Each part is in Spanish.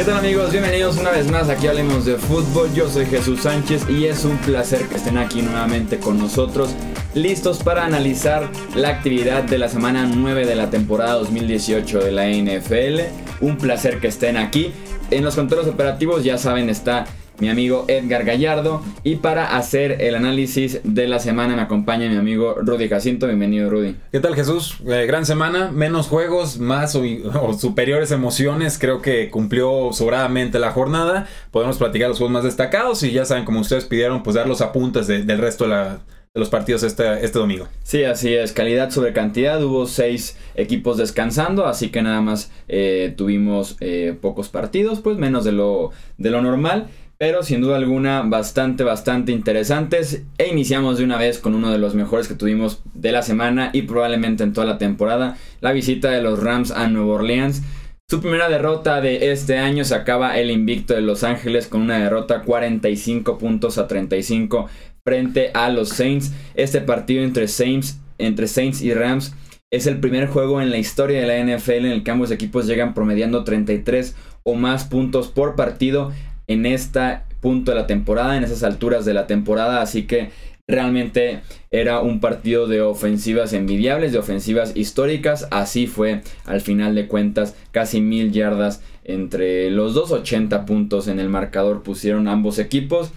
¿Qué tal amigos? Bienvenidos una vez más aquí Hablemos de Fútbol. Yo soy Jesús Sánchez y es un placer que estén aquí nuevamente con nosotros, listos para analizar la actividad de la semana 9 de la temporada 2018 de la NFL. Un placer que estén aquí. En los controles operativos ya saben está mi amigo Edgar Gallardo. Y para hacer el análisis de la semana me acompaña mi amigo Rudy Jacinto. Bienvenido, Rudy. ¿Qué tal, Jesús? Eh, gran semana, menos juegos, más o, superiores emociones. Creo que cumplió sobradamente la jornada. Podemos platicar los juegos más destacados y ya saben, como ustedes pidieron, pues dar los apuntes del resto de los partidos este, este domingo. Sí, así es, calidad sobre cantidad, hubo seis equipos descansando, así que nada más eh, tuvimos eh, pocos partidos, pues menos de lo, de lo normal pero sin duda alguna bastante, bastante interesantes. E iniciamos de una vez con uno de los mejores que tuvimos de la semana y probablemente en toda la temporada, la visita de los Rams a Nueva Orleans. Su primera derrota de este año se acaba el invicto de Los Ángeles con una derrota 45 puntos a 35 frente a los Saints. Este partido entre Saints, entre Saints y Rams es el primer juego en la historia de la NFL en el que ambos equipos llegan promediando 33 o más puntos por partido en este punto de la temporada, en esas alturas de la temporada, así que realmente era un partido de ofensivas envidiables, de ofensivas históricas, así fue al final de cuentas, casi mil yardas entre los dos, 80 puntos en el marcador pusieron ambos equipos.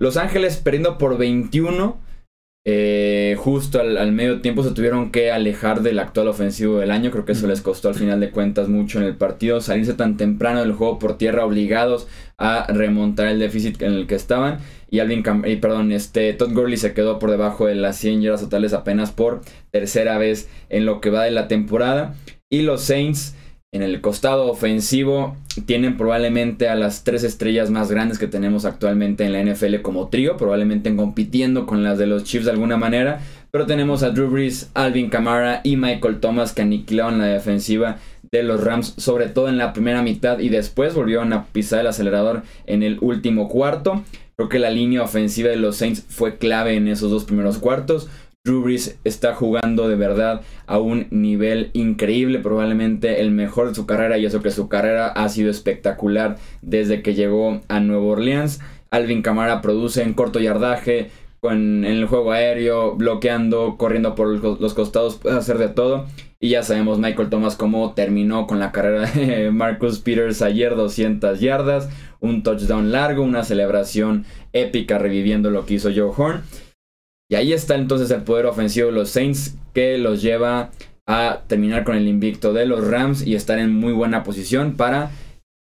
Los Ángeles perdiendo por 21 eh, justo al, medio tiempo se tuvieron que alejar del actual ofensivo del año. Creo que eso les costó al final de cuentas mucho en el partido. Salirse tan temprano del juego por tierra obligados a remontar el déficit en el que estaban. Y Alvin y perdón, este Todd Gurley se quedó por debajo de las 100 yardas totales apenas por tercera vez en lo que va de la temporada. Y los Saints en el costado ofensivo tienen probablemente a las tres estrellas más grandes que tenemos actualmente en la NFL como trío, probablemente compitiendo con las de los Chiefs de alguna manera. Pero tenemos a Drew Brees, Alvin Kamara y Michael Thomas que aniquilaron la defensiva de los Rams, sobre todo en la primera mitad y después volvieron a pisar el acelerador en el último cuarto. Creo que la línea ofensiva de los Saints fue clave en esos dos primeros cuartos. Drew está jugando de verdad a un nivel increíble, probablemente el mejor de su carrera y eso que su carrera ha sido espectacular desde que llegó a Nueva Orleans. Alvin Kamara produce en corto yardaje, en el juego aéreo, bloqueando, corriendo por los costados, puede hacer de todo. Y ya sabemos Michael Thomas cómo terminó con la carrera de Marcus Peters ayer, 200 yardas, un touchdown largo, una celebración épica reviviendo lo que hizo Joe Horn. Y ahí está entonces el poder ofensivo de los Saints que los lleva a terminar con el invicto de los Rams y estar en muy buena posición para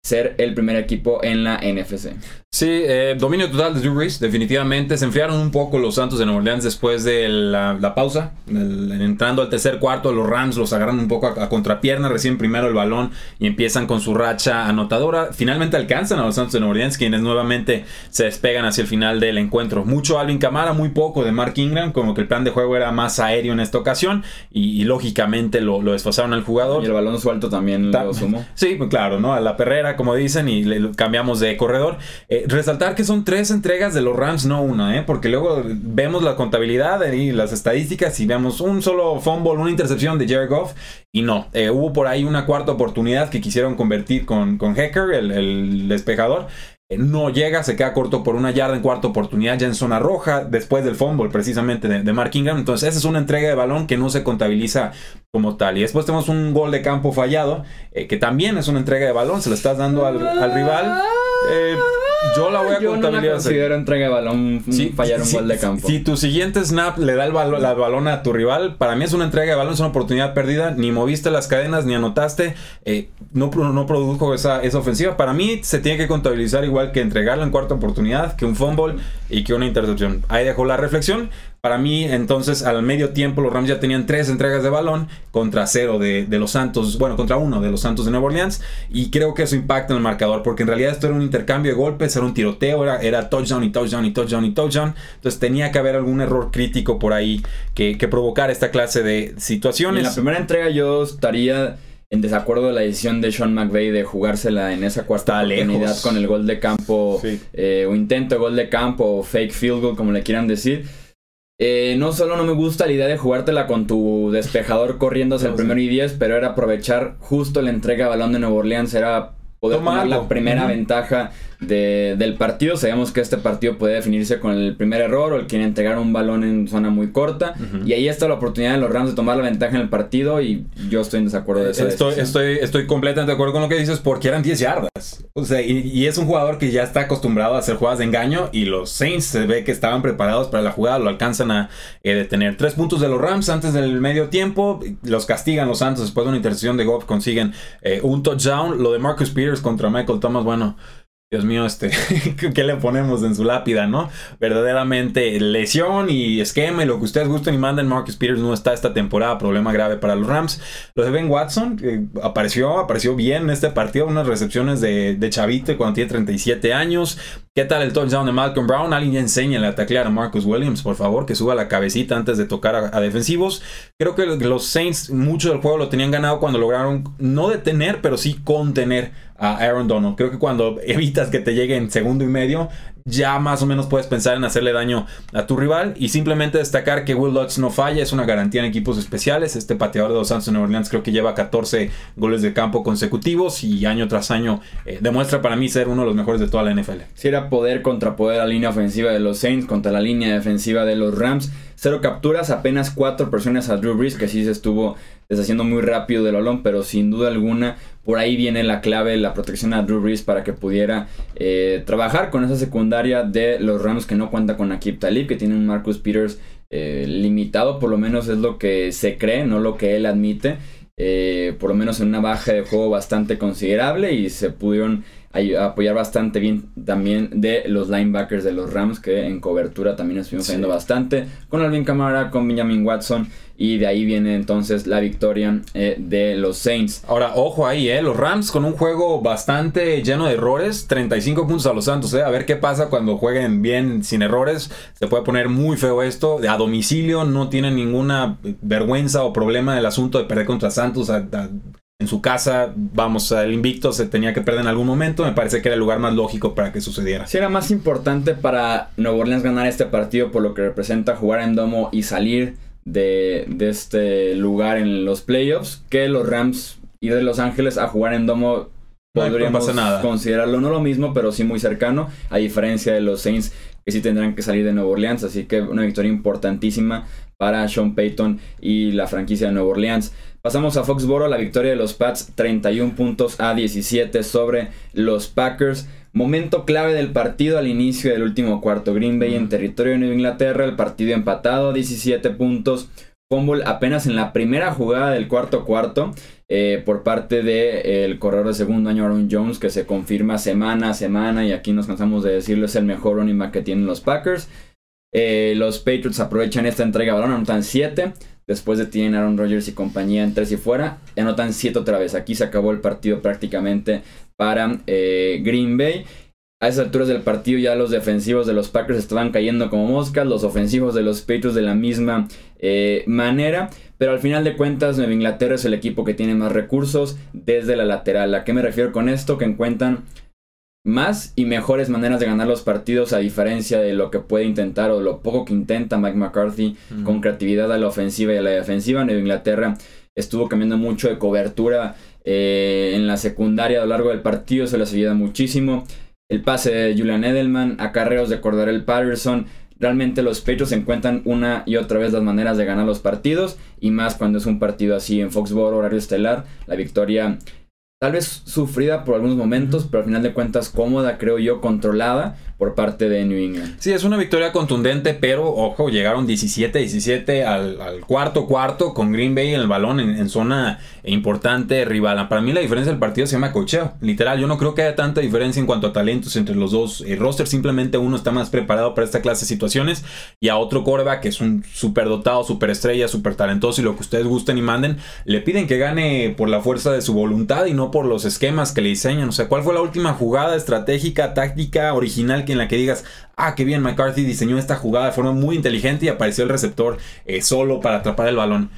ser el primer equipo en la NFC. Sí, eh, dominio total de Drew Brees, definitivamente. Se enfriaron un poco los Santos de Nueva Orleans después de la, pausa. entrando al tercer cuarto, los Rams los agarran un poco a, contrapierna, reciben primero el balón y empiezan con su racha anotadora. Finalmente alcanzan a los Santos de Nueva Orleans, quienes nuevamente se despegan hacia el final del encuentro. Mucho Alvin Camara, muy poco de Mark Ingram, como que el plan de juego era más aéreo en esta ocasión y, lógicamente lo, lo, desfasaron al jugador. Y el balón suelto también lo sumó. Sí, claro, ¿no? A la perrera, como dicen, y le cambiamos de corredor. Eh, resaltar que son tres entregas de los Rams, no una, ¿eh? Porque luego vemos la contabilidad y las estadísticas y vemos un solo fumble, una intercepción de Jared Goff. Y no, eh, hubo por ahí una cuarta oportunidad que quisieron convertir con, con Hecker, el, el despejador. Eh, no llega, se queda corto por una yarda en cuarta oportunidad ya en zona roja, después del fumble precisamente de, Mark Ingram. Entonces, esa es una entrega de balón que no se contabiliza como tal. Y después tenemos un gol de campo fallado, que también es una entrega de balón, se lo estás dando al, al rival. Eh, yo la voy a Yo no la considero entrega de balón fallar un gol de campo. Si tu siguiente snap le da el balón, a tu rival, para mí es una entrega de balón, es una oportunidad perdida. Ni moviste las cadenas, ni anotaste. Eh, no, no produjo esa, esa ofensiva. Para mí se tiene que contabilizar igual que entregarla en cuarta oportunidad, que un fumble y que una intercepción. Ahí dejó la reflexión. Para mí, entonces, al medio tiempo, los Rams ya tenían tres entregas de balón contra cero de, los Santos, bueno, contra uno de los Santos de Nueva Orleans. Y creo que eso impacta en el marcador, porque en realidad esto era un intercambio de golpes, era un tiroteo, era, era touchdown y touchdown y touchdown y touchdown. Entonces tenía que haber algún error crítico por ahí que, que provocar esta clase de situaciones. En la primera entrega yo estaría en desacuerdo de la decisión de Sean McVay de jugársela en esa cuarta oportunidad con el gol de campo, eh, o intento de gol de campo, o fake field goal, como le quieran decir. Eh, no solo no me gusta la idea de jugártela con tu despejador corriendo hacia el primero y 10, pero era aprovechar justo la entrega de balón de Nueva Orleans, era poder tomar la primera ventaja del partido. Sabemos que este partido puede definirse con el primer error o el quiere entregar un balón en zona muy corta. Y ahí está la oportunidad de los Rams de tomar la ventaja en el partido y yo estoy en desacuerdo de eso. Estoy, estoy, estoy completamente de acuerdo con lo que dices porque eran 10 yardas. O sea, y, es un jugador que ya está acostumbrado a hacer jugadas de engaño y los Saints se ve que estaban preparados para la jugada, lo alcanzan a eh, detener. Tres puntos de los Rams antes del medio tiempo, los castigan los Santos después de una intercepción de Goff, consiguen eh, un touchdown. Lo de Marcus Peters contra Michael Thomas, bueno, Dios mío, este, ¿qué le ponemos en su lápida, no? Verdaderamente lesión y esquema y lo que ustedes gusten y manden. Marcus Peters no está esta temporada, problema grave para los Rams. Lo de Ben Watson, que apareció, apareció bien en este partido, unas recepciones de, Chavito cuando tiene 37 años. ¿Qué tal el touchdown de Malcolm Brown? Alguien ya enseña a taclear a Marcus Williams, por favor, que suba la cabecita antes de tocar a, a, defensivos. Creo que los Saints mucho del juego lo tenían ganado cuando lograron no detener, pero sí contener a Aaron Donald. Creo que cuando evitas que te llegue en segundo y medio, ya más o menos puedes pensar en hacerle daño a tu rival y simplemente destacar que Will Lutz no falla, es una garantía en equipos especiales. Este pateador de los Santos de Nueva Orleans creo que lleva 14 goles de campo consecutivos y año tras año eh, demuestra para mí ser uno de los mejores de toda la NFL. Si era poder contrapoder la línea ofensiva de los Saints contra la línea defensiva de los Rams. Cero capturas, apenas cuatro personas a Drew Brees, que sí se estuvo deshaciendo muy rápido del balón, pero sin duda alguna por ahí viene la clave, la protección a Drew Brees para que pudiera eh, trabajar con esa secundaria de los Rams que no cuenta con Akib Talib, que tiene un Marcus Peters eh, limitado, por lo menos es lo que se cree, no lo que él admite. Eh, por lo menos en una baja de juego bastante considerable y se pudieron apoyar bastante bien también de los linebackers de los Rams que en cobertura también estuvimos viendo bastante con Alvin Kamara, con Benjamin Watson y de ahí viene entonces la victoria eh, de los Saints. Ahora, ojo ahí, eh, los Rams con un juego bastante lleno de errores, 35 puntos a los Santos, eh. a ver qué pasa cuando jueguen bien sin errores, se puede poner muy feo esto, a domicilio no tienen ninguna vergüenza o problema del asunto de perder contra Santos en su casa, vamos, el invicto se tenía que perder en algún momento, me parece que era el lugar más lógico para que sucediera. Si era más importante para Nuevo Orleans ganar este partido por lo que representa jugar en domo y salir de, este lugar en los playoffs que los Rams y de Los Ángeles a jugar en domo podríamos considerarlo no lo mismo, pero sí muy cercano, a diferencia de los Saints que sí tendrán que salir de Nueva Orleans, así que una victoria importantísima para Sean Payton y la franquicia de Nueva Orleans. Pasamos a Foxboro, la victoria de los Pats 31 puntos a 17 sobre los Packers. Momento clave del partido al inicio del último cuarto. Green Bay en territorio de Nueva Inglaterra, el partido empatado, 17 puntos. Fumble apenas en la primera jugada del cuarto cuarto eh, por parte del eh, corredor de segundo año Aaron Jones que se confirma semana a semana y aquí nos cansamos de decirlo es el mejor running back que tienen los Packers. Eh, los Patriots aprovechan esta entrega de balón, anotan 7. Después de tienen Aaron Rodgers y compañía en 3 y fuera, anotan 7 otra vez. Aquí se acabó el partido prácticamente para eh, Green Bay. A esas alturas del partido ya los defensivos de los Packers estaban cayendo como moscas, los ofensivos de los Patriots de la misma eh, manera, pero al final de cuentas Nueva Inglaterra es el equipo que tiene más recursos desde la lateral. ¿A qué me refiero con esto? Que encuentran más y mejores maneras de ganar los partidos a diferencia de lo que puede intentar o lo poco que intenta Mike McCarthy con creatividad a la ofensiva y a la defensiva. Nueva Inglaterra estuvo cambiando mucho de cobertura eh, en la secundaria a lo largo del partido, se les ayuda muchísimo. El pase de Julian Edelman, acarreos de Cordarel Patterson. Realmente los Patriots encuentran una y otra vez las maneras de ganar los partidos y más cuando es un partido así en Foxborough, horario estelar. La victoria tal vez sufrida por algunos momentos, pero al final de cuentas cómoda, creo yo, controlada por parte de New England. Sí, es una victoria contundente, pero ojo, llegaron 17-17 al, cuarto cuarto con Green Bay en el balón en, zona importante rival. Para mí la diferencia del partido se llama cocheo. Literal, yo no creo que haya tanta diferencia en cuanto a talentos entre los dos eh, rosters. Simplemente uno está más preparado para esta clase de situaciones y a otro coreback que es un super dotado, super estrella, super talentoso y lo que ustedes gusten y manden, le piden que gane por la fuerza de su voluntad y no por los esquemas que le diseñan. O sea, ¿cuál fue la última jugada estratégica, táctica, original en la que digas, ah, qué bien, McCarthy diseñó esta jugada de forma muy inteligente y apareció el receptor eh, solo para atrapar el balón.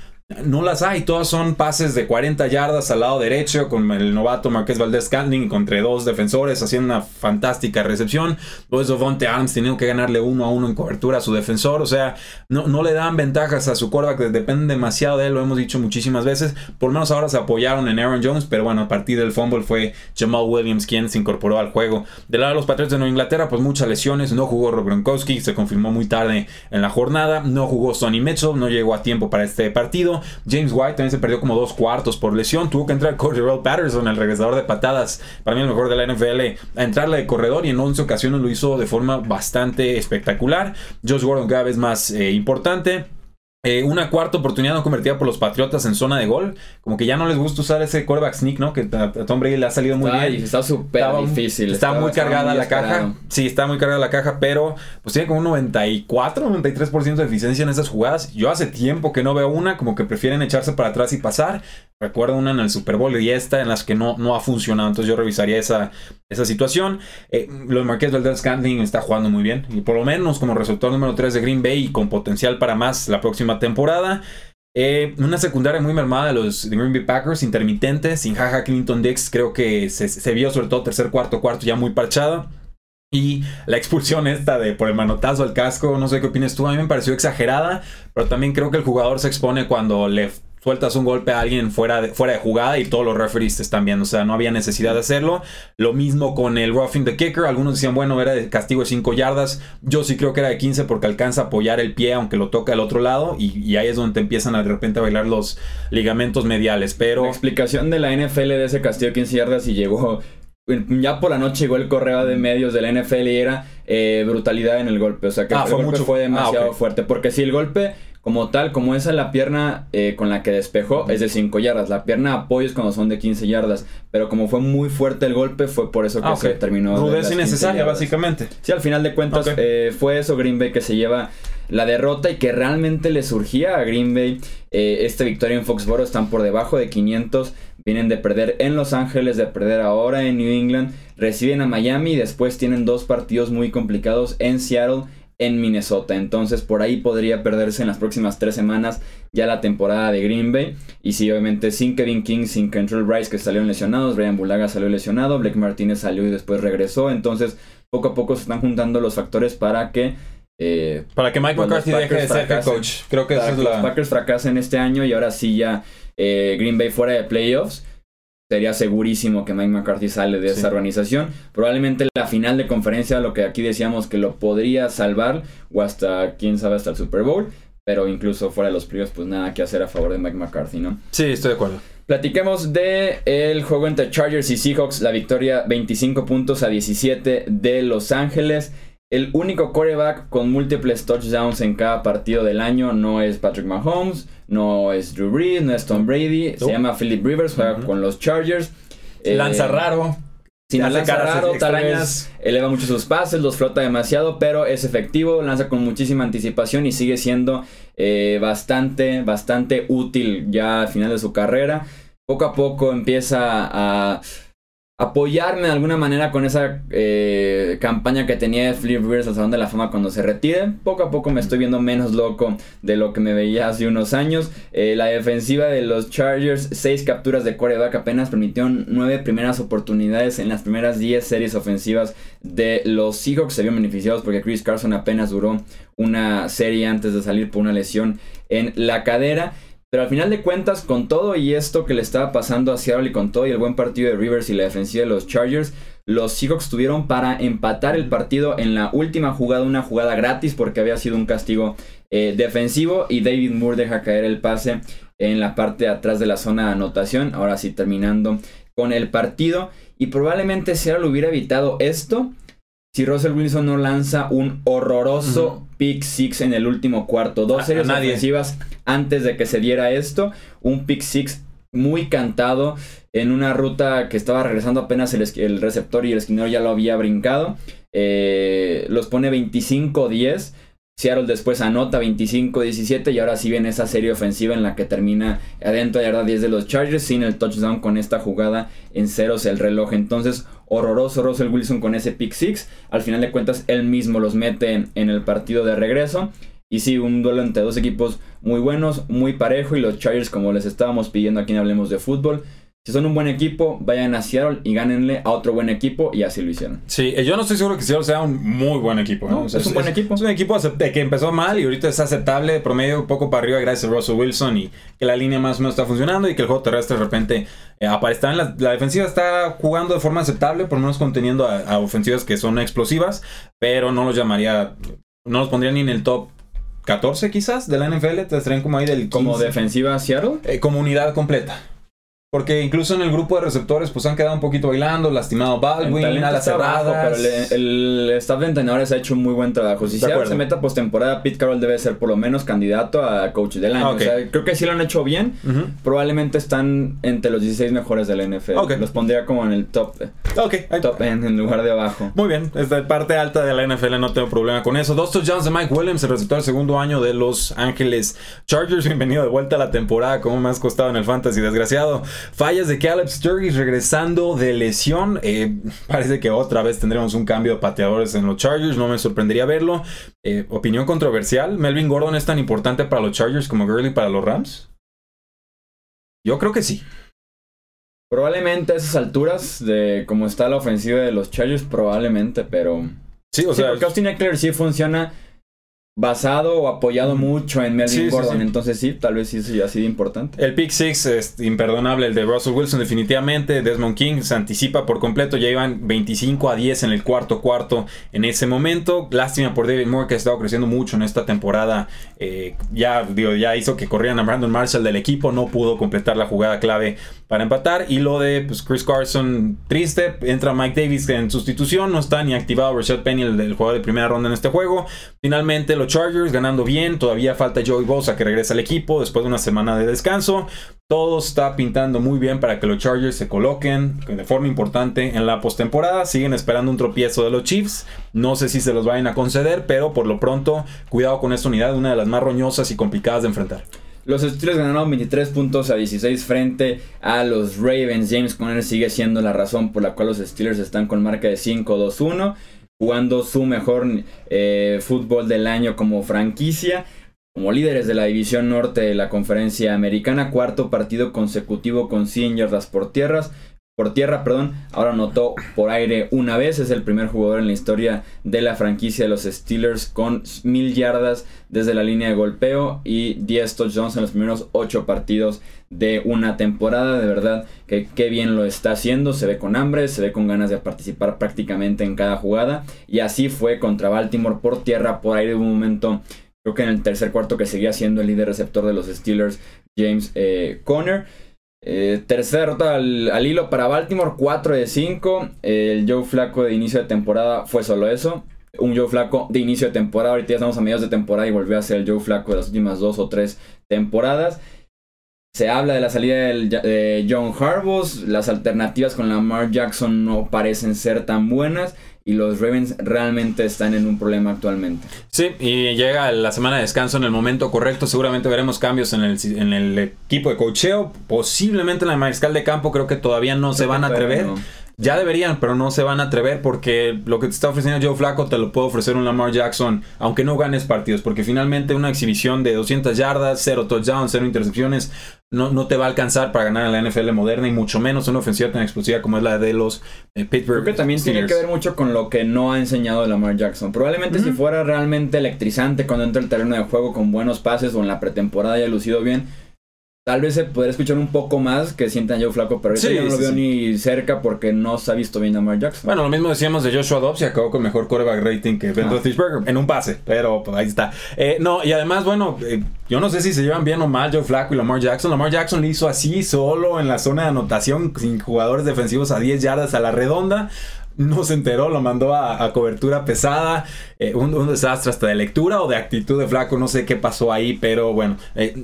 No las hay. Todas son pases de 40 yardas al lado derecho con el novato Marqués Valdés Cantling contra dos defensores haciendo una fantástica recepción. Luego Vonte Adams teniendo que ganarle uno a uno en cobertura a su defensor. O sea, no, no le dan ventajas a su quarterback. Dependen demasiado de él. Lo hemos dicho muchísimas veces. Por lo menos ahora se apoyaron en Aaron Jones. Pero bueno, a partir del fumble fue Jamal Williams quien se incorporó al juego. Del lado de los Patriots de Nueva Inglaterra, pues muchas lesiones. No jugó Rob Gronkowski. Se confirmó muy tarde en la jornada. No jugó Sonny Mitchell. No llegó a tiempo para este partido. James White también se perdió como dos cuartos por lesión. Tuvo que entrar Cordell Patterson, el regresador de patadas, para mí el mejor de la NFL, a entrarle de corredor y en 11 ocasiones lo hizo de forma bastante espectacular. Josh Gordon cada vez más eh, importante. Eh, una cuarta oportunidad no convertida por los Patriotas en zona de gol. Como que ya no les gusta usar ese quarterback sneak, ¿no? Que a, Tom Brady le ha salido muy bien. Está súper difícil. Está muy cargada la caja. Sí, está muy cargada la caja, pero pues tiene como un 94, 93% de eficiencia en esas jugadas. Yo hace tiempo que no veo una, como que prefieren echarse para atrás y pasar. Recuerdo una en el Super Bowl y esta en las que no, no ha funcionado. Entonces yo revisaría esa, esa situación. Eh, los Marqués del Scantling está jugando muy bien. Y por lo menos como receptor número 3 de Green Bay y con potencial para más la próxima temporada. Eh, una secundaria muy mermada de los Green Bay Packers, intermitente, sin Jaja Clinton Dix. Creo que se, se vio sobre todo tercer, cuarto, cuarto ya muy parchada. Y la expulsión esta de por el manotazo al casco, no sé qué opinas tú, a mí me pareció exagerada, pero también creo que el jugador se expone cuando le sueltas un golpe a alguien fuera de, fuera de jugada y todos los referees te están viendo. O sea, no había necesidad de hacerlo. Lo mismo con el roughing the kicker. Algunos decían, bueno, era de castigo de 5 yardas. Yo sí creo que era de 15 porque alcanza a apoyar el pie aunque lo toca al otro lado. Y, ahí es donde te empiezan a de repente a bailar los ligamentos mediales. Pero... La explicación de la NFL de ese castigo de 15 yardas y llegó ya por la noche llegó el correo de medios de la NFL y era eh, brutalidad en el golpe. O sea que ah, el fue golpe fue demasiado ah, fuerte. Porque si el golpe como tal, como esa la pierna eh, con la que despejó es de 5 yardas. La pierna apoyo es cuando son de 15 yardas. Pero como fue muy fuerte el golpe, fue por eso que ah, se terminó. Rudez innecesaria, básicamente. Sí, al final de cuentas eh, fue eso Green Bay que se lleva la derrota y que realmente le surgía a Green Bay eh, esta victoria en Foxborough. Están por debajo de 500. Vienen de perder en Los Ángeles, de perder ahora en New England. Reciben a Miami y después tienen dos partidos muy complicados en Seattle en Minnesota. Entonces por ahí podría perderse en las próximas tres semanas ya la temporada de Green Bay. Y sí, obviamente sin Kevin King, sin Control Rice que salieron lesionados, Brian Bulaga salió lesionado, Blake Martínez salió y después regresó. Entonces poco a poco se están juntando los factores para que... Eh, para que Mike McCarthy deje de ser coach. Creo que eso es los Packers fracasen este año y ahora sí ya eh, Green Bay fuera de playoffs sería segurísimo que Mike McCarthy sale de esa organización. Probablemente la final de conferencia, lo que aquí decíamos que lo podría salvar, o hasta, quién sabe, hasta el Super Bowl. Pero incluso fuera de los playoffs, pues nada que hacer a favor de Mike McCarthy, ¿no? Sí, estoy de acuerdo. Platiquemos de el juego entre Chargers y Seahawks, la victoria 25 puntos a 17 de Los Ángeles. El único quarterback con múltiples touchdowns en cada partido del año no es Patrick Mahomes, no es Drew Brees, no es Tom Brady, se llama Philip Rivers, juega con los Chargers. lanza eh, raro. Si no lanza raro, tal vez eleva mucho sus pases, los flota demasiado, pero es efectivo, lanza con muchísima anticipación y sigue siendo eh, bastante, bastante útil ya al final de su carrera. Poco a poco empieza a apoyarme de alguna manera con esa eh, campaña que tenía Flip Rivers al Salón de la Fama cuando se retire. Poco a poco me estoy viendo menos loco de lo que me veía hace unos años. Eh, la defensiva de los Chargers, 6 capturas de quarterback apenas permitieron 9 primeras oportunidades en las primeras 10 series ofensivas de los Seahawks. Se vio beneficiados porque Chris Carson apenas duró una serie antes de salir por una lesión en la cadera. Pero al final de cuentas, con todo y esto que le estaba pasando a Seattle y con todo y el buen partido de Rivers y la defensiva de los Chargers, los Seahawks tuvieron para empatar el partido en la última jugada, una jugada gratis porque había sido un castigo eh, defensivo y David Moore deja caer el pase en la parte de atrás de la zona de anotación. Ahora sí terminando con el partido y probablemente Seattle hubiera evitado esto si Russell Wilson no lanza un horroroso pick six en el último cuarto. Dos series defensivas antes de que se diera esto. Un pick six muy cantado en una ruta que estaba regresando apenas el, receptor y el esquinero ya lo había brincado. Eh, los pone 25-10. Seattle después anota 25-17 y ahora sí viene esa serie ofensiva en la que termina adentro de la 10 de los Chargers sin el touchdown con esta jugada en ceros el reloj. Entonces, horroroso Russell Wilson con ese pick six. Al final de cuentas, él mismo los mete en el partido de regreso. Y sí, un duelo entre dos equipos muy buenos, muy parejo. Y los Chargers, como les estábamos pidiendo aquí en Hablemos de Fútbol, si son un buen equipo, vayan a Seattle y gánenle a otro buen equipo y así lo hicieron. Sí, eh, yo no estoy seguro que Seattle sea un muy buen equipo. No, es, un buen equipo. Es un equipo que empezó mal y ahorita es aceptable, promedio poco para arriba gracias a Russell Wilson y que la línea más o menos está funcionando y que el juego terrestre de repente eh, aparece. En la, defensiva está jugando de forma aceptable, por lo menos conteniendo a, ofensivas que son explosivas, pero no los llamaría, no los pondría ni en el top 14 quizás de la NFL, te estarían como ahí del ¿Como defensiva Seattle? Eh, como unidad completa. Porque incluso en el grupo de receptores, pues han quedado un poquito bailando, lastimado Baldwin, a la cerrada. Pero el, staff de entrenadores ha hecho un muy buen trabajo. Si se meta postemporada, Pete Carroll debe ser por lo menos candidato a coach del año. O sea, creo que sí lo han hecho bien. Probablemente están entre los 16 mejores de la NFL. Los pondría como en el top. Ok, top en, lugar de abajo. Muy bien, esta parte alta de la NFL no tengo problema con eso. Dos touchdowns de Mike Williams, el receptor segundo año de Los Ángeles Chargers. Bienvenido de vuelta a la temporada. Como me has costado en el fantasy, desgraciado. Fallas de Caleb Sturgis regresando de lesión. Eh, parece que otra vez tendremos un cambio de pateadores en los Chargers. No me sorprendería verlo. Eh, opinión controversial. ¿Melvin Gordon es tan importante para los Chargers como Gurley para los Rams? Yo creo que sí. Probablemente a esas alturas de cómo está la ofensiva de los Chargers, probablemente, pero... Sí, o sea... porque Austin Eckler sí funciona basado o apoyado mucho en Melvin Gordon. Entonces sí, tal vez sí ya ha sido importante. El pick six es imperdonable, el de Russell Wilson definitivamente. Desmond King se anticipa por completo. Ya iban 25 a 10 en el cuarto cuarto en ese momento. Lástima por David Moore que ha estado creciendo mucho en esta temporada. Eh, ya, digo, ya hizo que corrieran a Brandon Marshall del equipo. No pudo completar la jugada clave para empatar. Y lo de pues, Chris Carson, triste. Entra Mike Davis en sustitución. No está ni activado Rashad Penny, el, el jugador de primera ronda en este juego. Finalmente lo Chargers ganando bien. Todavía falta Joey Bosa que regresa al equipo después de una semana de descanso. Todo está pintando muy bien para que los Chargers se coloquen de forma importante en la postemporada. Siguen esperando un tropiezo de los Chiefs. No sé si se los vayan a conceder, pero por lo pronto, cuidado con esta unidad, una de las más roñosas y complicadas de enfrentar. Los Steelers ganaron 23 puntos a 16 frente a los Ravens. James Conner sigue siendo la razón por la cual los Steelers están con marca de 5-2-1 jugando su mejor eh, fútbol del año como franquicia. Como líderes de la división norte de la conferencia americana, cuarto partido consecutivo con 100 yardas por tierras, por tierra, perdón, ahora anotó por aire una vez, es el primer jugador en la historia de la franquicia de los Steelers con mil yardas desde la línea de golpeo y 10 touchdowns en los primeros 8 partidos de una temporada, de verdad que qué bien lo está haciendo, se ve con hambre, se ve con ganas de participar prácticamente en cada jugada y así fue contra Baltimore por tierra, por aire un momento creo que en el tercer cuarto que seguía siendo el líder receptor de los Steelers, James eh, Conner. Eh, tercera derrota al, hilo para Baltimore, 4 de 5. el Joe Flaco de inicio de temporada fue solo eso. Un Joe Flaco de inicio de temporada. Ahorita ya estamos a mediados de temporada y volvió a ser el Joe Flaco de las últimas dos o tres temporadas. Se habla de la salida de John Harbaugh. Las alternativas con Lamar Jackson no parecen ser tan buenas y los Ravens realmente están en un problema actualmente. Sí, y llega la semana de descanso en el momento correcto. Seguramente veremos cambios en el, en el equipo de cocheo. Posiblemente en la mariscal de campo creo que todavía no se van a atrever. Ya deberían, pero no se van a atrever porque lo que te está ofreciendo Joe Flaco te lo puede ofrecer un Lamar Jackson, aunque no ganes partidos, porque finalmente una exhibición de 200 yardas, 0 touchdowns, 0 intercepciones, no, no te va a alcanzar para ganar en la NFL moderna y mucho menos una ofensiva tan explosiva como es la de los eh, Pittsburgh. Creo que también tiene que ver mucho con lo que no ha enseñado Lamar Jackson. Probablemente si fuera realmente electrizante cuando entra el terreno de juego con buenos pases o en la pretemporada haya lucido bien, Tal vez se podría escuchar un poco más que sientan Joe Flaco, pero ahorita yo no lo veo ni cerca porque no se ha visto bien a Mark Jackson. Bueno, lo mismo decíamos de Joshua Dobbs y acabó con mejor quarterback rating que Ben ah. Roethlisberger en un pase, pero pues, ahí está. Eh, no, y además, bueno, eh, yo no sé si se llevan bien o mal Joe Flaco y Lamar Jackson. Lamar Jackson lo hizo así, solo en la zona de anotación, sin jugadores defensivos a 10 yardas a la redonda no se enteró, lo mandó a, cobertura pesada, eh, un, desastre hasta de lectura o de actitud de Flaco, no sé qué pasó ahí, pero bueno, eh,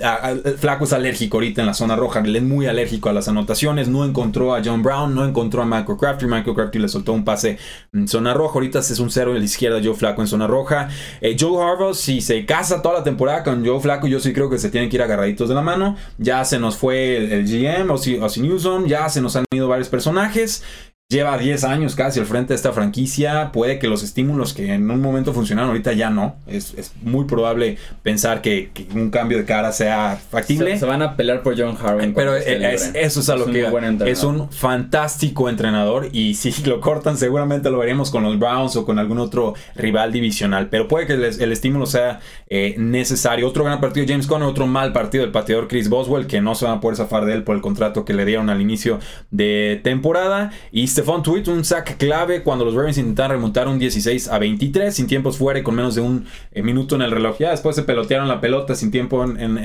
Flaco es alérgico ahorita en la zona roja, él es muy alérgico a las anotaciones, no encontró a John Brown, no encontró a Michael Crafty, Michael Crafty le soltó un pase en zona roja, ahorita es un cero en la izquierda Joe Flaco en zona roja, eh, Joe Harbaugh si se casa toda la temporada con Joe Flaco, yo sí creo que se tienen que ir agarraditos de la mano, ya se nos fue el, GM, o si Newsom, ya se nos han ido varios personajes, lleva 10 años casi al frente de esta franquicia. Puede que los estímulos que en un momento funcionaron ahorita ya no. Es, muy probable pensar que, un cambio de cara sea factible. Se, van a pelear por John Harvin. Pero eso es a lo que es un fantástico entrenador. Y si lo cortan, seguramente lo veremos con los Browns o con algún otro rival divisional. Pero puede que el, estímulo sea eh, necesario. Otro gran partido James Conner, otro mal partido del pateador Chris Boswell, que no se van a poder zafar de él por el contrato que le dieron al inicio de temporada. Y Stephon Tweet, un sack clave cuando los Ravens intentaron remontar un 16 a 23 sin tiempos fuera y con menos de un eh, minuto en el reloj. Ya después se pelotearon la pelota sin tiempo en,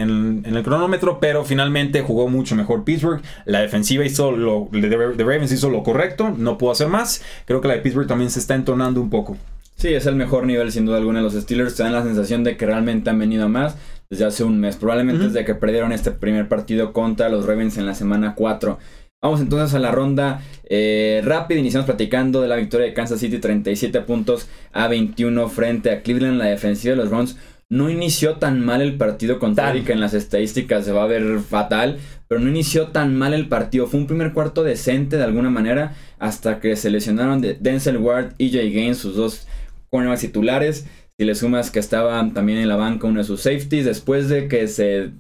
el cronómetro, pero finalmente jugó mucho mejor Pittsburgh. La defensiva hizo lo, de Ravens hizo lo correcto, no pudo hacer más. Creo que la de Pittsburgh también se está entonando un poco. Sí, es el mejor nivel sin duda alguna. Los Steelers te dan la sensación de que realmente han venido más desde hace un mes. Probablemente desde que perdieron este primer partido contra los Ravens en la semana 4. Vamos entonces a la ronda eh, rápida. Iniciamos platicando de la victoria de Kansas City 37 puntos a 21 frente a Cleveland. La defensiva de los Browns no inició tan mal el partido contra que en las estadísticas se va a ver fatal. Pero no inició tan mal el partido. Fue un primer cuarto decente de alguna manera. Hasta que se lesionaron de Denzel Ward y Jay Gaines, sus dos cornerbacks titulares. Si le sumas que estaba también en la banca uno de sus safeties. Después de que se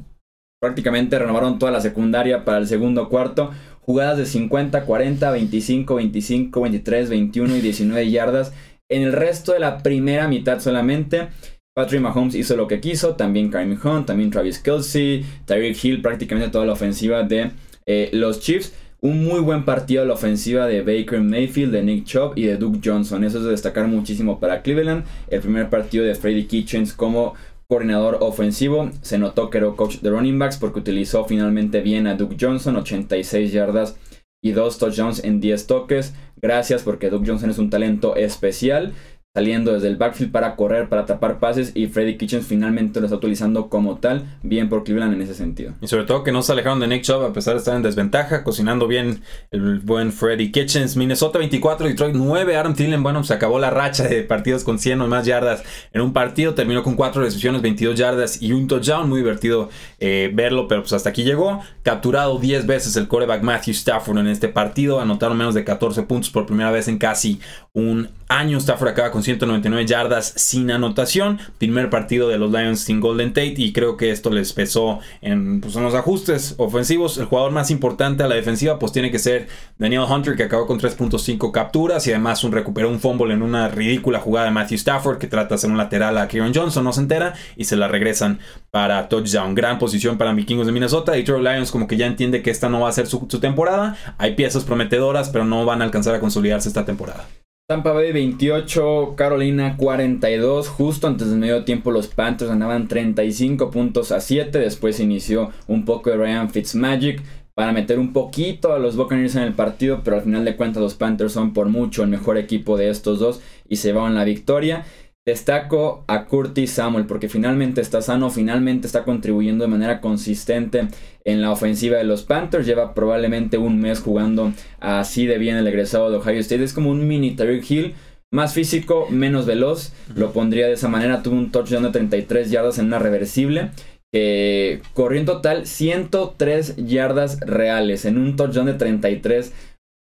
prácticamente renovaron toda la secundaria para el segundo cuarto jugadas de 50, 40, 25, 25, 23, 21 y 19 yardas. En el resto de la primera mitad solamente, Patrick Mahomes hizo lo que quiso, también Kareem Hunt, también Travis Kelsey, Tyreek Hill, prácticamente toda la ofensiva de eh, los Chiefs. Un muy buen partido la ofensiva de Baker Mayfield, de Nick Chubb y de Duke Johnson. Eso es de destacar muchísimo para Cleveland. El primer partido de Freddy Kitchens como coordinador ofensivo. Se notó que era coach de running backs porque utilizó finalmente bien a Duke Johnson, 86 yardas y 2 touchdowns en 10 toques. Gracias porque Duke Johnson es un talento especial saliendo desde el backfield para correr, para tapar pases y Freddy Kitchens finalmente lo está utilizando como tal, bien por Cleveland en ese sentido. Y sobre todo que no se alejaron de Nick Chubb a pesar de estar en desventaja, cocinando bien el buen Freddy Kitchens. Minnesota 24, Detroit 9, Aaron Thielen, bueno, se acabó la racha de partidos con 100 o más yardas en un partido, terminó con 4 recepciones, 22 yardas y un touchdown, muy divertido eh, verlo, pero pues hasta aquí llegó. Capturado 10 veces el coreback Matthew Stafford en este partido, anotaron menos de 14 puntos por primera vez en casi un año. Stafford acaba con 199 yardas sin anotación. Primer partido de los Lions sin Golden Tate y creo que esto les pesó en, pues, los ajustes ofensivos. El jugador más importante a la defensiva pues tiene que ser Daniel Hunter que acabó con 3.5 capturas y además un, recuperó un fumble en una ridícula jugada de Matthew Stafford que trata de hacer un lateral a Kieran Johnson, no se entera y se la regresan para touchdown. Gran posición para Vikingos de Minnesota. Detroit Lions como que ya entiende que esta no va a ser su temporada. Hay piezas prometedoras pero no van a alcanzar a consolidarse esta temporada. Tampa Bay 28, Carolina 42. Justo antes del medio tiempo los Panthers ganaban 35 puntos a 7. Después inició un poco de Ryan Fitzmagic para meter un poquito a los Buccaneers en el partido. Pero al final de cuentas los Panthers son por mucho el mejor equipo de estos dos y se van la victoria. Destaco a Curtis Samuel porque finalmente está sano, finalmente está contribuyendo de manera consistente en la ofensiva de los Panthers. Lleva probablemente un mes jugando así de bien el egresado de Ohio State. Es como un mini Tyreek Hill. Más físico, menos veloz. Lo pondría de esa manera. Tuvo un touchdown de 33 yardas en una reversible. Que corrió en total 103 yardas reales en un touchdown de 33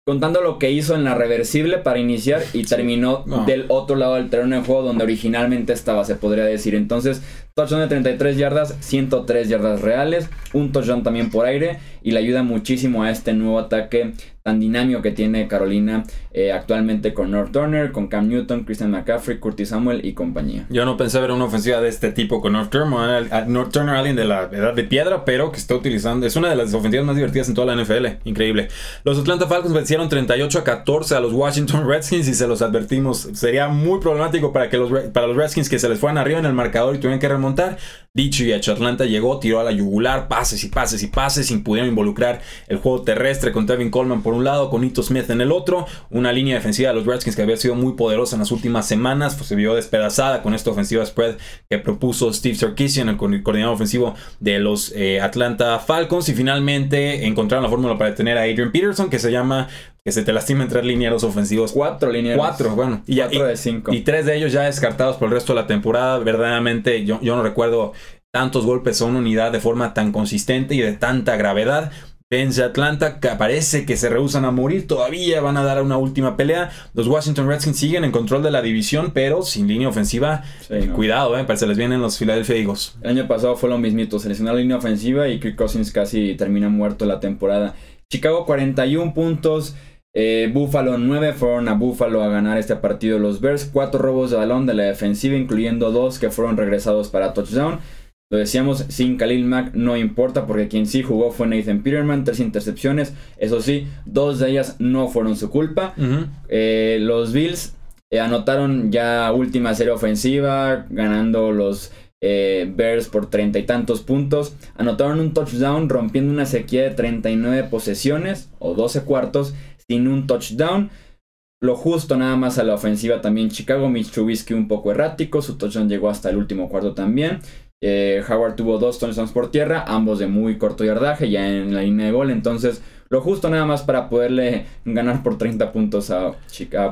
contando lo que hizo en la reversible para iniciar y terminó del otro lado del terreno de juego donde originalmente estaba, se podría decir. Entonces, touchdown de 33 yardas, 103 yardas reales, un touchdown también por aire y le ayuda muchísimo a este nuevo ataque tan dinámico que tiene Carolina eh, actualmente con North Turner, con Cam Newton, Christian McCaffrey, Curtis Samuel y compañía. Yo no pensé ver una ofensiva de este tipo con North Turner, North Turner alguien de la edad de piedra, pero que está utilizando, es una de las ofensivas más divertidas en toda la NFL, increíble. Los Atlanta Falcons vencieron 38 a 14 a los Washington Redskins y se los advertimos, sería muy problemático para, que los, para los Redskins que se les fueran arriba en el marcador y tuvieran que remontar. Dicho y hecho, Atlanta llegó, tiró a la yugular, pases y pases y pases, sin pudieron involucrar el juego terrestre con Tevin Coleman por un lado, con Ito Smith en el otro, una línea defensiva de los Redskins que había sido muy poderosa en las últimas semanas, pues se vio despedazada con esta ofensiva spread que propuso Steve Sarkisian, el coordinador ofensivo de los eh, Atlanta Falcons, y finalmente encontraron la fórmula para detener a Adrian Peterson, que se llama que se te lastima entrar linieros ofensivos. Cuatro linieros. Cuatro, bueno. Y, Cuatro de cinco. Y tres de ellos ya descartados por el resto de la temporada. Verdaderamente, yo, yo no recuerdo tantos golpes a una unidad de forma tan consistente y de tanta gravedad. vence Atlanta, que parece que se rehusan a morir, todavía van a dar una última pelea. Los Washington Redskins siguen en control de la división, pero sin línea ofensiva. Eh, cuidado, eh, se les vienen los Philadelphia Eagles. El año pasado fue lo mismito, se lesionó la línea ofensiva y Kirk Cousins casi termina muerto la temporada. Chicago 41 puntos. Eh, Buffalo 9 fueron a Buffalo a ganar este partido los Bears. 4 robos de balón de la defensiva, incluyendo 2 que fueron regresados para touchdown. Lo decíamos, sin Khalil Mack no importa porque quien sí jugó fue Nathan Peterman, tres intercepciones. Eso sí, dos de ellas no fueron su culpa. Eh, los Bills eh, anotaron ya última serie ofensiva, ganando los eh, Bears por treinta y tantos puntos. Anotaron un touchdown rompiendo una sequía de 39 posesiones o 12 cuartos sin un touchdown. Lo justo nada más a la ofensiva también Chicago, Mitch Trubisky un poco errático, su touchdown llegó hasta el último cuarto también. Eh, Howard tuvo dos touchdowns por tierra, ambos de muy corto yardaje, ya en la línea de gol. Entonces, lo justo nada más para poderle ganar por 30 puntos a,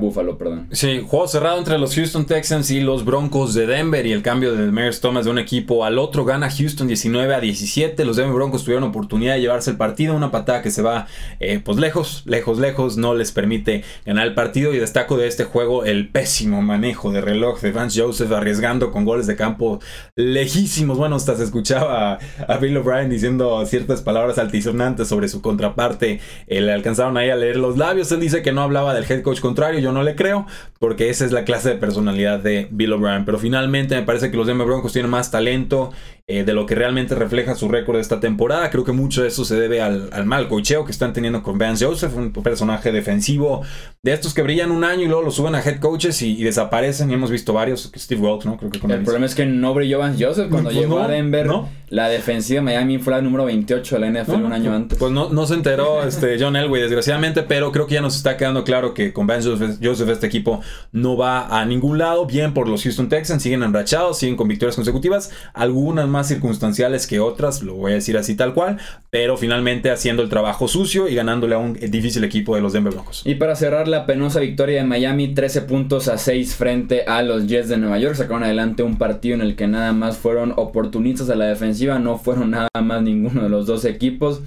Buffalo, perdón. Sí, juego cerrado entre los Houston Texans y los Broncos de Denver y el cambio de Demers Thomas de un equipo al otro gana Houston 19 a 17. Los Denver Broncos tuvieron oportunidad de llevarse el partido, una patada que se va eh, pues lejos, lejos, lejos, no les permite ganar el partido y destaco de este juego el pésimo manejo de reloj de Vance Joseph arriesgando con goles de campo lejísimos. Bueno, hasta se escuchaba a Bill O'Brien diciendo ciertas palabras altisonantes sobre su contraparte eh, le alcanzaron ahí a leer los labios. Él dice que no hablaba del head coach contrario, yo no le creo, porque esa es la clase de personalidad de Bill O'Brien. Pero finalmente me parece que los Denver Broncos tienen más talento eh, de lo que realmente refleja su récord de esta temporada. Creo que mucho de eso se debe al, mal cocheo que están teniendo con Vance Joseph, un personaje defensivo de estos que brillan un año y luego lo suben a head coaches y, desaparecen. Y hemos visto varios, Steve Welch, ¿no? Creo que el problema es que no brilló Vance Joseph cuando pues llegó a Denver. La defensiva de Miami fue la número 28 de la NFL un año antes. Pues no, no se enteró este John Elway, desgraciadamente, pero creo que ya nos está quedando claro que con Vance Joseph, este equipo no va a ningún lado. Bien por los Houston Texans, siguen enrachados, siguen con victorias consecutivas. Algunas más circunstanciales que otras, lo voy a decir así tal cual, pero finalmente haciendo el trabajo sucio y ganándole a un difícil equipo de los Denver Broncos. Y para cerrar la penosa victoria de Miami, 13 puntos a 6 frente a los Jets de Nueva York, sacaron adelante un partido en el que nada más fueron oportunistas a la defensiva, no fueron nada más ninguno de los dos equipos.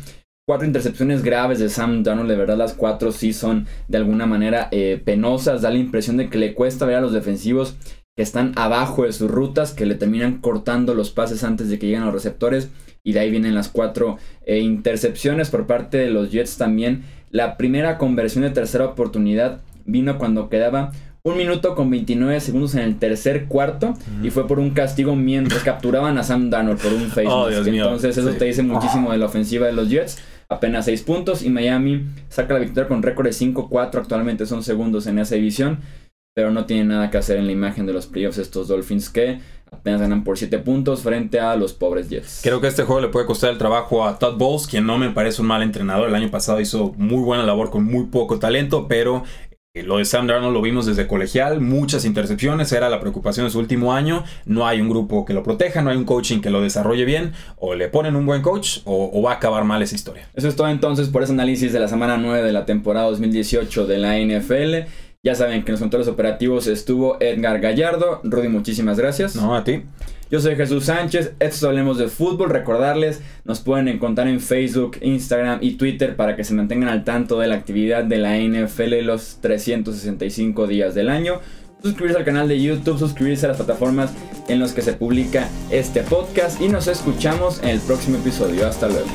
Cuatro intercepciones graves de Sam Darnold, de verdad las cuatro sí son de alguna manera eh, penosas, da la impresión de que le cuesta ver a los defensivos que están abajo de sus rutas, que le terminan cortando los pases antes de que lleguen los receptores. Y de ahí vienen las cuatro eh, intercepciones por parte de los Jets también. La primera conversión de tercera oportunidad vino cuando quedaba un minuto con 29 segundos en el tercer cuarto y fue por un castigo mientras capturaban a Sam Darnold por un face oh, Entonces eso te dice muchísimo de la ofensiva de los Jets. Apenas 6 puntos y Miami saca la victoria con récord de 5-4. Actualmente son segundos en esa división pero no tiene nada que hacer en la imagen de los playoffs estos Dolphins que apenas ganan por 7 puntos frente a los pobres Jets. Creo que este juego le puede costar el trabajo a Todd Bowles, quien no me parece un mal entrenador. El año pasado hizo muy buena labor con muy poco talento, pero lo de Sam Darnold lo vimos desde colegial, muchas intercepciones, era la preocupación de su último año. No hay un grupo que lo proteja, no hay un coaching que lo desarrolle bien. O le ponen un buen coach o, o, va a acabar mal esa historia. Eso es todo entonces por ese análisis de la semana 9 de la temporada 2018 de la NFL. Ya saben que en los controles operativos estuvo Edgar Gallardo. Rudy, muchísimas gracias. No, a ti. Yo soy Jesús Sánchez, esto Hablemos de Fútbol. Recordarles, nos pueden encontrar en Facebook, Instagram y Twitter para que se mantengan al tanto de la actividad de la NFL los 365 días del año. Suscribirse al canal de YouTube, suscribirse a las plataformas en las que se publica este podcast y nos escuchamos en el próximo episodio. Hasta luego.